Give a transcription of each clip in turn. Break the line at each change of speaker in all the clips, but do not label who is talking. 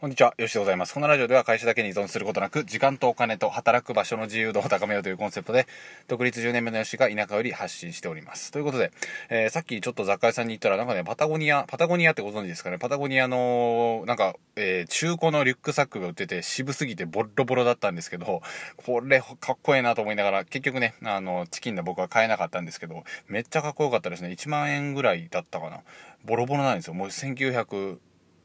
こんにちは、よしでございます。このラジオでは会社だけに依存することなく、時間とお金と働く場所の自由度を高めようというコンセプトで、独立10年目のよしが田舎より発信しております。ということで、えー、さっきちょっと雑貨屋さんに行ったら、なんかね、パタゴニア、パタゴニアってご存知ですかね？パタゴニアの、なんか、えー、中古のリュックサックが売ってて、渋すぎてボロボロだったんですけど、これかっこいいなと思いながら、結局ね、あの、チキンで僕は買えなかったんですけど、めっちゃかっこよかったですね。1万円ぐらいだったかな。ボロボロなんですよ。もう1900、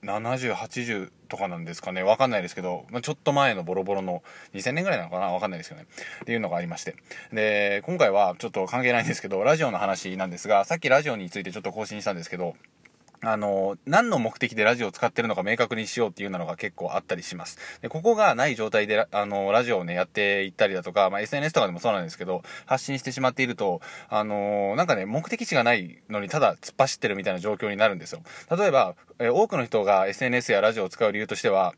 70、80とかなんですかね。わかんないですけど、まあ、ちょっと前のボロボロの2000年ぐらいなのかなわかんないですよね。っていうのがありまして。で、今回はちょっと関係ないんですけど、ラジオの話なんですが、さっきラジオについてちょっと更新したんですけど、あの、何の目的でラジオを使ってるのか明確にしようっていうなのが結構あったりします。で、ここがない状態で、あの、ラジオをね、やっていったりだとか、まあ、SNS とかでもそうなんですけど、発信してしまっていると、あの、なんかね、目的地がないのにただ突っ走ってるみたいな状況になるんですよ。例えば、え多くの人が SNS やラジオを使う理由としては、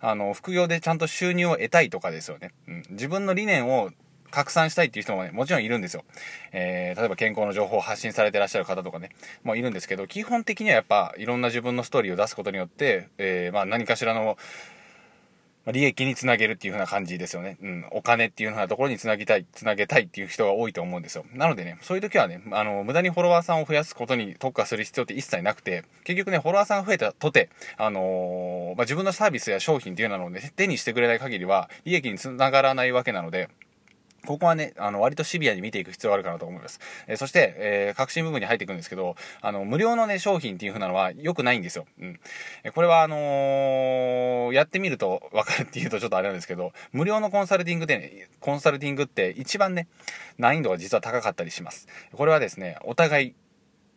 あの、副業でちゃんと収入を得たいとかですよね。うん。自分の理念を拡散したいっていう人もね、もちろんいるんですよ。えー、例えば健康の情報を発信されてらっしゃる方とかね、もういるんですけど、基本的にはやっぱいろんな自分のストーリーを出すことによって、えー、まあ何かしらの、利益につなげるっていう風な感じですよね。うん。お金っていう風なところにつなぎたい、つなげたいっていう人が多いと思うんですよ。なのでね、そういう時はね、あの、無駄にフォロワーさんを増やすことに特化する必要って一切なくて、結局ね、フォロワーさんが増えたとて、あのー、まあ、自分のサービスや商品っていうのをね、手にしてくれない限りは、利益につながらないわけなので、ここはね、あの、割とシビアに見ていく必要があるかなと思います。えー、そして、えー、革新部分に入っていくんですけど、あの、無料のね、商品っていう風なのは良くないんですよ。うん。えこれは、あのー、やってみるとわかるっていうとちょっとあれなんですけど、無料のコンサルティングでね、コンサルティングって一番ね、難易度が実は高かったりします。これはですね、お互い、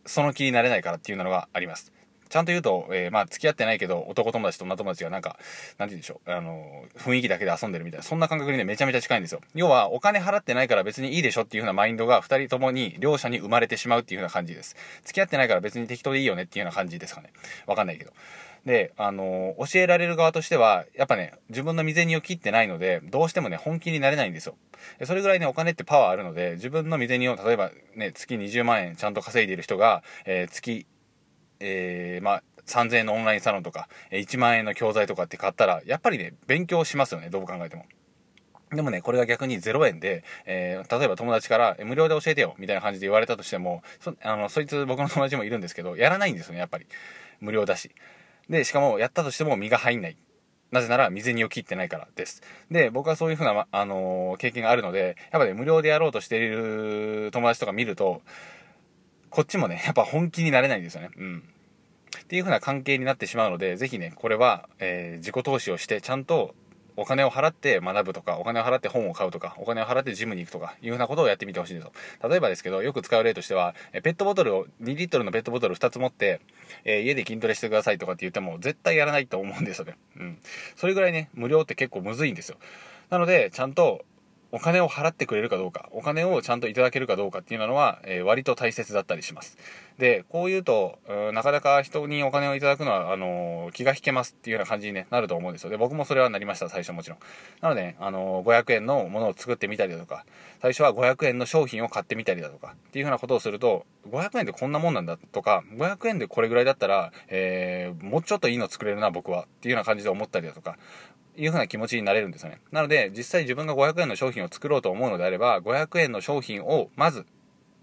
その気になれないからっていうのがあります。ちゃんと言うと、えー、まあ、付き合ってないけど、男友達と女友達がなんか、なんて言うんでしょう、あの、雰囲気だけで遊んでるみたいな、そんな感覚にね、めちゃめちゃ近いんですよ。要は、お金払ってないから別にいいでしょっていう風なマインドが、二人ともに、両者に生まれてしまうっていう風な感じです。付き合ってないから別に適当でいいよねっていうような感じですかね。わかんないけど。で、あの教えられる側としては、やっぱね、自分の身銭を切ってないので、どうしてもね、本気になれないんですよ。それぐらいね、お金ってパワーあるので、自分の身銭を、例えばね、月20万円ちゃんと稼いでいる人が、えー、月、えー、まあ、3000円のオンラインサロンとか、1万円の教材とかって買ったら、やっぱりね、勉強しますよね、どう考えても。でもね、これが逆に0円で、えー、例えば友達から、無料で教えてよ、みたいな感じで言われたとしても、そ、あの、そいつ僕の友達もいるんですけど、やらないんですよね、やっぱり。無料だし。で、しかも、やったとしても身が入んない。なぜなら、水にを切ってないからです。で、僕はそういうふうな、あのー、経験があるので、やっぱね、無料でやろうとしている友達とか見ると、こっちもね、やっぱ本気になれないんですよね。うん。っていう風な関係になってしまうので、ぜひね、これは、えー、自己投資をして、ちゃんとお金を払って学ぶとか、お金を払って本を買うとか、お金を払ってジムに行くとか、いうふうなことをやってみてほしいんですよ。例えばですけど、よく使う例としては、ペットボトルを、2リットルのペットボトル2つ持って、えー、家で筋トレしてくださいとかって言っても、絶対やらないと思うんですよね。うん。それぐらいね、無料って結構むずいんですよ。なので、ちゃんと、お金を払ってくれるかどうか、お金をちゃんといただけるかどうかっていうのは、えー、割と大切だったりします。で、こう言うと、なかなか人にお金をいただくのは、あのー、気が引けますっていうような感じに、ね、なると思うんですよ。で、僕もそれはなりました、最初もちろん。なので、あのー、500円のものを作ってみたりだとか、最初は500円の商品を買ってみたりだとか、っていうふうなことをすると、500円でこんなもんなんだとか、500円でこれぐらいだったら、え、もうちょっといいの作れるな、僕は。っていうような感じで思ったりだとか、いう風な気持ちになれるんですよね。なので、実際自分が500円の商品を作ろうと思うのであれば、500円の商品をまず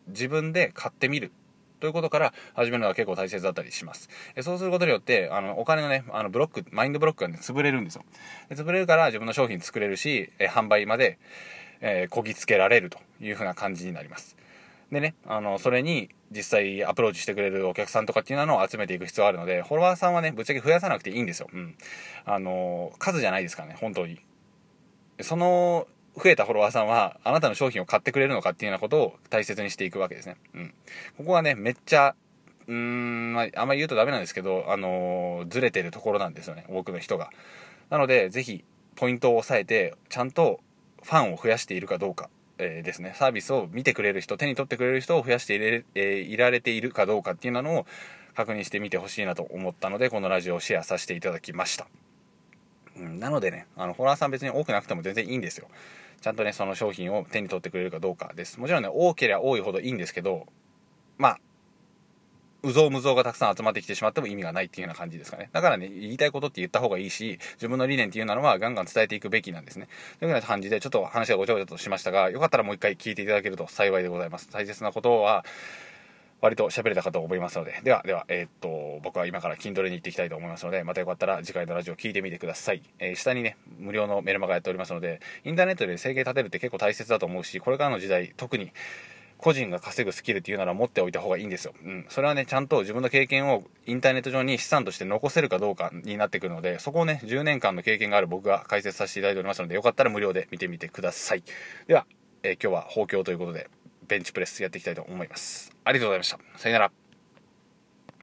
自分で買ってみる。ということから始めるのが結構大切だったりします。えそうすることによって、あの、お金のね、あの、ブロック、マインドブロックがね、潰れるんですよ。潰れるから自分の商品作れるし、え販売まで、えー、こぎつけられるという風な感じになります。でね、あの、それに実際アプローチしてくれるお客さんとかっていうのを集めていく必要があるので、フォロワーさんはね、ぶっちゃけ増やさなくていいんですよ。うん。あの、数じゃないですからね、本当に。その、増えたフォロワーさんは、あなたの商品を買ってくれるのかっていうようなことを大切にしていくわけですね。うん。ここはね、めっちゃ、うーん、まあ、あんまり言うとダメなんですけど、あのずれてるところなんですよね、多くの人が。なので、ぜひ、ポイントを押さえて、ちゃんとファンを増やしているかどうかえー、ですね、サービスを見てくれる人、手に取ってくれる人を増やしていれ、えー、いられているかどうかっていうのを確認してみてほしいなと思ったので、このラジオをシェアさせていただきました。うん、なのでね、あの、フォロワーさん別に多くなくても全然いいんですよ。ちゃんとね、その商品を手に取ってくれるかどうかです。もちろんね、多ければ多いほどいいんですけど、まあ、うぞうむぞうがたくさん集まってきてしまっても意味がないっていうような感じですかね。だからね、言いたいことって言った方がいいし、自分の理念っていうのはガンガン伝えていくべきなんですね。というような感じで、ちょっと話がごちゃごちゃとしましたが、よかったらもう一回聞いていただけると幸いでございます。大切なことは、割と喋れたかと思いますので。では、では、えー、っと、僕は今から筋トレに行っていきたいと思いますので、またよかったら次回のラジオ聞いてみてください。えー、下にね、無料のメルマガやっておりますので、インターネットで生計立てるって結構大切だと思うし、これからの時代、特に、個人が稼ぐスキルっていうなら持っておいた方がいいんですよ。うん。それはね、ちゃんと自分の経験をインターネット上に資産として残せるかどうかになってくるので、そこをね、10年間の経験がある僕が解説させていただいておりますので、よかったら無料で見てみてください。では、えー、今日は豊胸ということで、ベンチプレスやっていきたいと思います。ありがとうございました。さよなら。